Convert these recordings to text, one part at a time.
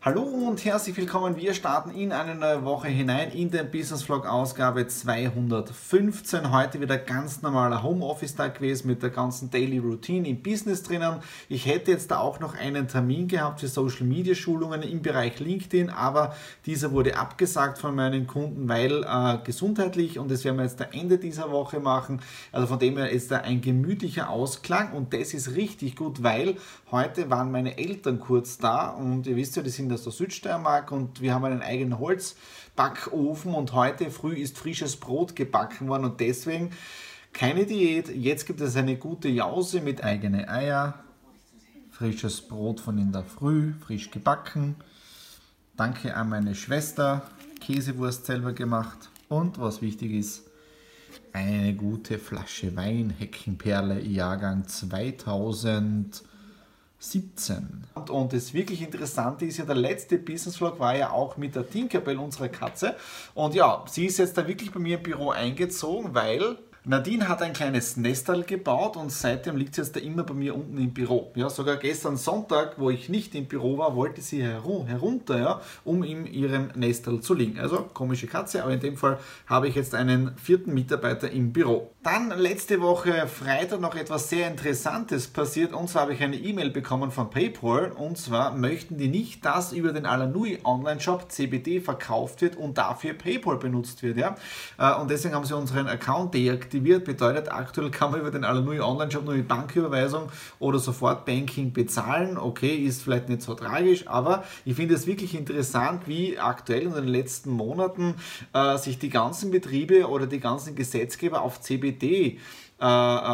Hallo und herzlich willkommen. Wir starten in eine neue Woche hinein in den Business Vlog Ausgabe 215. Heute wieder ganz normaler Homeoffice-Tag gewesen mit der ganzen Daily Routine im Business drinnen. Ich hätte jetzt da auch noch einen Termin gehabt für Social Media Schulungen im Bereich LinkedIn, aber dieser wurde abgesagt von meinen Kunden, weil äh, gesundheitlich und das werden wir jetzt am Ende dieser Woche machen. Also von dem her ist da ein gemütlicher Ausklang und das ist richtig gut, weil heute waren meine Eltern kurz da und ihr wisst ja, die sind sind aus der Südsteiermark und wir haben einen eigenen Holzbackofen und heute früh ist frisches Brot gebacken worden und deswegen keine Diät. Jetzt gibt es eine gute Jause mit eigenen Eier, frisches Brot von in der Früh, frisch gebacken. Danke an meine Schwester, Käsewurst selber gemacht und was wichtig ist, eine gute Flasche Wein, Heckenperle, Jahrgang 2000. 17. Und, das wirklich Interessante ist ja, der letzte Business Vlog war ja auch mit der Tinkerbell, unserer Katze. Und ja, sie ist jetzt da wirklich bei mir im Büro eingezogen, weil Nadine hat ein kleines Nestal gebaut und seitdem liegt sie jetzt da immer bei mir unten im Büro. Ja, sogar gestern Sonntag, wo ich nicht im Büro war, wollte sie herunter, ja, um in ihrem Nestal zu liegen. Also komische Katze, aber in dem Fall habe ich jetzt einen vierten Mitarbeiter im Büro. Dann letzte Woche Freitag noch etwas sehr Interessantes passiert und zwar habe ich eine E-Mail bekommen von PayPal und zwar möchten die nicht, dass über den Alanui Online-Shop CBD verkauft wird und dafür PayPal benutzt wird. Ja? Äh, und deswegen haben sie unseren Account deaktiviert aktiviert. Bedeutet, aktuell kann man über den Alanui Online-Shop nur mit Banküberweisung oder Sofortbanking bezahlen. Okay, ist vielleicht nicht so tragisch, aber ich finde es wirklich interessant, wie aktuell in den letzten Monaten äh, sich die ganzen Betriebe oder die ganzen Gesetzgeber auf CBD äh,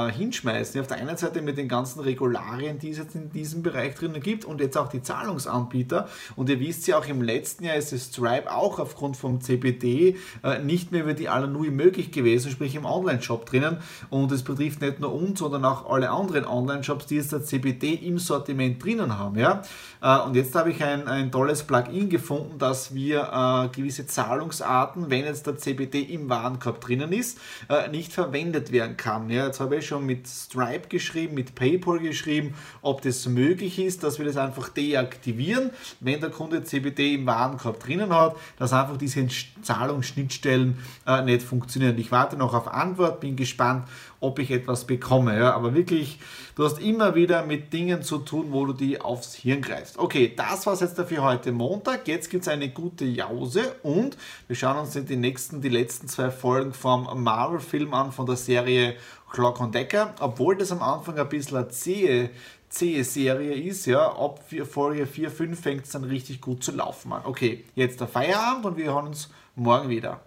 äh, hinschmeißen. Auf der einen Seite mit den ganzen Regularien, die es jetzt in diesem Bereich drinnen gibt und jetzt auch die Zahlungsanbieter. Und ihr wisst ja auch im letzten Jahr ist es Stripe auch aufgrund vom CBD äh, nicht mehr über die Alanui möglich gewesen, sprich im Online-Shop drinnen. Und es betrifft nicht nur uns, sondern auch alle anderen Online-Shops, die jetzt das CBD im Sortiment drinnen haben. Ja? Äh, und jetzt habe ich ein, ein tolles Plugin gefunden, dass wir äh, gewisse Zahlungsarten, wenn jetzt der CBD im Warenkorb drinnen ist, äh, nicht verwendet werden kann. Ja, jetzt habe ich schon mit Stripe geschrieben, mit PayPal geschrieben, ob das möglich ist, dass wir das einfach deaktivieren, wenn der Kunde CBD im Warenkorb drinnen hat, dass einfach diese Zahlungsschnittstellen äh, nicht funktionieren. Ich warte noch auf Antwort, bin gespannt, ob ich etwas bekomme. Ja, aber wirklich, du hast immer wieder mit Dingen zu tun, wo du die aufs Hirn greifst. Okay, das war es jetzt dafür heute Montag. Jetzt gibt es eine gute Jause und wir schauen uns die nächsten, die letzten zwei Folgen vom Marvel-Film an, von der Serie Clock on Decker, obwohl das am Anfang ein bisschen eine zähe, zähe Serie ist, ja, ab Folge 4, 5 fängt es dann richtig gut zu laufen an. Okay, jetzt der Feierabend und wir hören uns morgen wieder.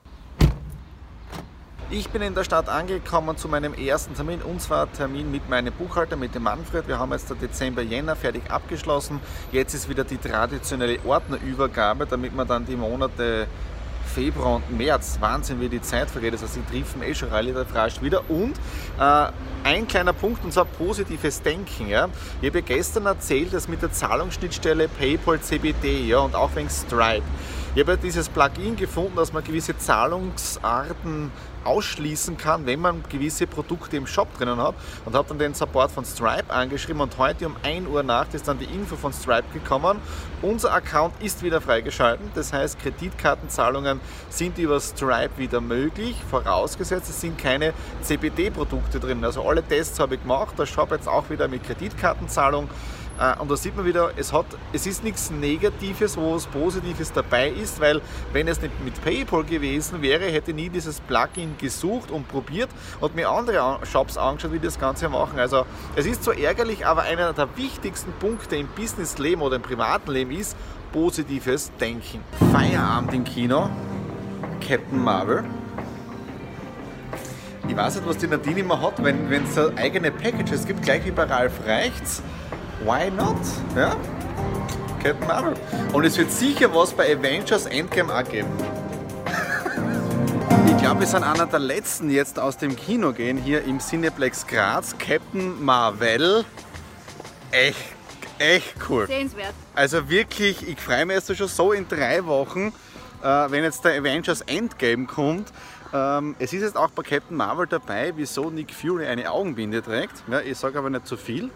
Ich bin in der Stadt angekommen zu meinem ersten Termin und zwar Termin mit meinem Buchhalter, mit dem Manfred. Wir haben jetzt der Dezember, Jänner fertig abgeschlossen. Jetzt ist wieder die traditionelle Ordnerübergabe, damit man dann die Monate Februar und März, Wahnsinn, wie die Zeit vergeht. Das heißt, sie treffen eh schon relativ rasch wieder. Und äh, ein kleiner Punkt, und zwar positives Denken. Ja. Ich habe gestern erzählt, dass mit der Zahlungsschnittstelle PayPal CBD ja, und auch wegen Stripe. Ich habe dieses Plugin gefunden, dass man gewisse Zahlungsarten ausschließen kann, wenn man gewisse Produkte im Shop drinnen hat und habe dann den Support von Stripe angeschrieben und heute um 1 Uhr Nacht ist dann die Info von Stripe gekommen. Unser Account ist wieder freigeschalten, das heißt Kreditkartenzahlungen sind über Stripe wieder möglich, vorausgesetzt es sind keine CBD-Produkte drin. Also alle Tests habe ich gemacht, der Shop jetzt auch wieder mit Kreditkartenzahlung und da sieht man wieder, es, hat, es ist nichts Negatives, wo was Positives dabei ist, weil wenn es nicht mit PayPal gewesen wäre, hätte ich nie dieses Plugin gesucht und probiert und mir andere Shops angeschaut, wie das Ganze machen. Also es ist so ärgerlich, aber einer der wichtigsten Punkte im Businessleben oder im privaten Leben ist positives Denken. Feierabend im Kino, Captain Marvel. Ich weiß nicht, was die Nadine immer hat, wenn es eigene Packages gibt, gleich wie bei Ralf Reichts. Why not? Ja? Captain Marvel. Und es wird sicher was bei Avengers Endgame auch geben. Ich glaube, wir sind einer der letzten jetzt aus dem Kino gehen, hier im Cineplex Graz. Captain Marvel. Echt, echt cool. Sehenswert. Also wirklich, ich freue mich jetzt schon so in drei Wochen, äh, wenn jetzt der Avengers Endgame kommt. Ähm, es ist jetzt auch bei Captain Marvel dabei, wieso Nick Fury eine Augenbinde trägt. Ja, ich sage aber nicht zu viel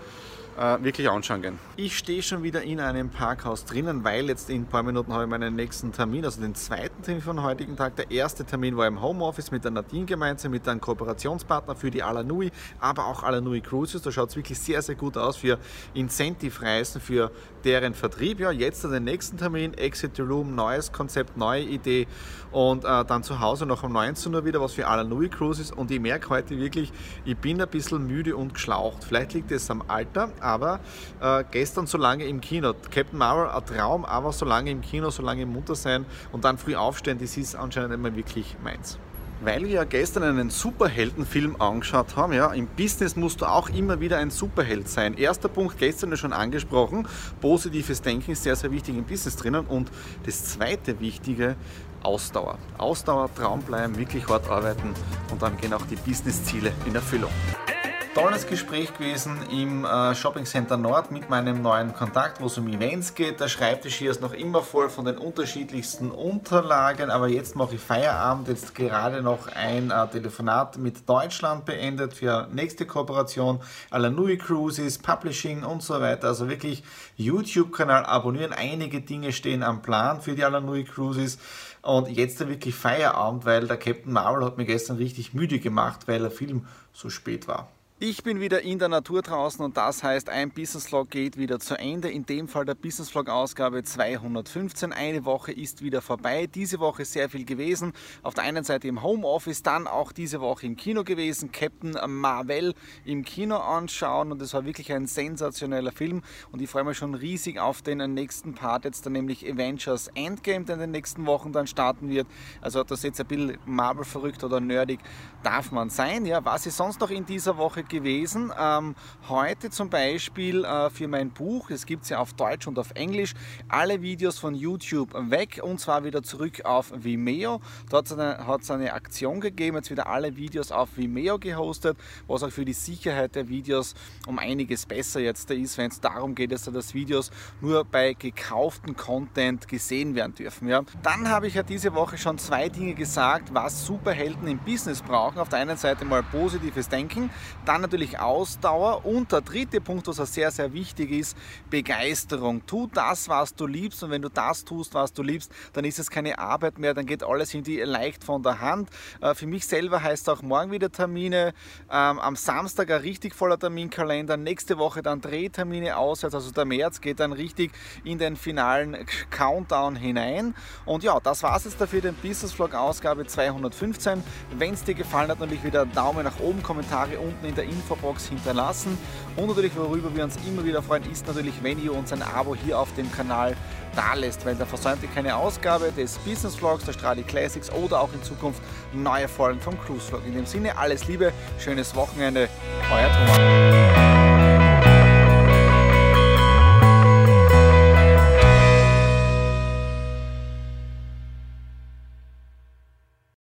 äh, wirklich anschauen gehen. Ich stehe schon wieder in einem Parkhaus drinnen, weil jetzt in ein paar Minuten habe ich meinen nächsten Termin, also den zweiten Termin von heutigen Tag. Der erste Termin war im Homeoffice mit der Nadine gemeinsam, mit einem Kooperationspartner für die Alanui, aber auch Alanui Cruises. Da schaut es wirklich sehr, sehr gut aus für Incentive-Reisen, für deren Vertrieb. Ja, jetzt den nächsten Termin, Exit the Room, neues Konzept, neue Idee und äh, dann zu Hause noch um 19 Uhr wieder was für Alanui Cruises und ich merke heute wirklich, ich bin ein bisschen müde und geschlaucht. Vielleicht liegt es am Alter, aber äh, gestern so lange im Kino, Captain Marvel, ein Traum, aber so lange im Kino, so lange munter sein und dann früh aufstehen, das ist anscheinend immer wirklich meins. Weil wir ja gestern einen Superheldenfilm angeschaut haben, ja, im Business musst du auch immer wieder ein Superheld sein. Erster Punkt, gestern schon angesprochen, positives Denken ist sehr, sehr wichtig im Business drinnen. Und das zweite Wichtige, Ausdauer. Ausdauer, Traum bleiben, wirklich hart arbeiten und dann gehen auch die Businessziele in Erfüllung tolles Gespräch gewesen im äh, Shopping Center Nord mit meinem neuen Kontakt, wo es um Events geht. Der Schreibtisch hier ist noch immer voll von den unterschiedlichsten Unterlagen, aber jetzt mache ich Feierabend, jetzt gerade noch ein äh, Telefonat mit Deutschland beendet für nächste Kooperation, Alanui Cruises, Publishing und so weiter. Also wirklich YouTube-Kanal abonnieren. Einige Dinge stehen am Plan für die Alanui Cruises. Und jetzt wirklich Feierabend, weil der Captain Marvel hat mir gestern richtig müde gemacht, weil der Film so spät war. Ich bin wieder in der Natur draußen und das heißt, ein Business Vlog geht wieder zu Ende. In dem Fall der Business Vlog Ausgabe 215. Eine Woche ist wieder vorbei. Diese Woche sehr viel gewesen. Auf der einen Seite im Homeoffice, dann auch diese Woche im Kino gewesen. Captain Marvel im Kino anschauen und es war wirklich ein sensationeller Film und ich freue mich schon riesig auf den nächsten Part jetzt dann nämlich Avengers Endgame, der in den nächsten Wochen dann starten wird. Also das jetzt ein bisschen Marvel verrückt oder nerdig darf man sein. Ja, was ist sonst noch in dieser Woche gewesen. Ähm, heute zum Beispiel äh, für mein Buch, es gibt es ja auf Deutsch und auf Englisch, alle Videos von YouTube weg und zwar wieder zurück auf Vimeo. Dort hat es eine Aktion gegeben, jetzt wieder alle Videos auf Vimeo gehostet, was auch für die Sicherheit der Videos um einiges besser jetzt ist, wenn es darum geht, dass das Videos nur bei gekauften Content gesehen werden dürfen. Ja. Dann habe ich ja diese Woche schon zwei Dinge gesagt, was Superhelden im Business brauchen. Auf der einen Seite mal positives Denken, dann natürlich Ausdauer und der dritte Punkt, was auch sehr, sehr wichtig ist, Begeisterung. Tu das, was du liebst und wenn du das tust, was du liebst, dann ist es keine Arbeit mehr, dann geht alles irgendwie leicht von der Hand. Äh, für mich selber heißt auch morgen wieder Termine, ähm, am Samstag ein richtig voller Terminkalender, nächste Woche dann Drehtermine auswärts, also der März geht dann richtig in den finalen Countdown hinein. Und ja, das war es jetzt dafür, den Business Vlog Ausgabe 215. Wenn es dir gefallen hat, natürlich wieder Daumen nach oben, Kommentare unten in der Infobox hinterlassen. Und natürlich, worüber wir uns immer wieder freuen, ist natürlich, wenn ihr uns ein Abo hier auf dem Kanal da lässt, weil da versäumt ihr keine Ausgabe des Business Vlogs, der Stradi Classics oder auch in Zukunft neue Folgen vom Cruise Vlog. In dem Sinne, alles Liebe, schönes Wochenende, euer Thomas.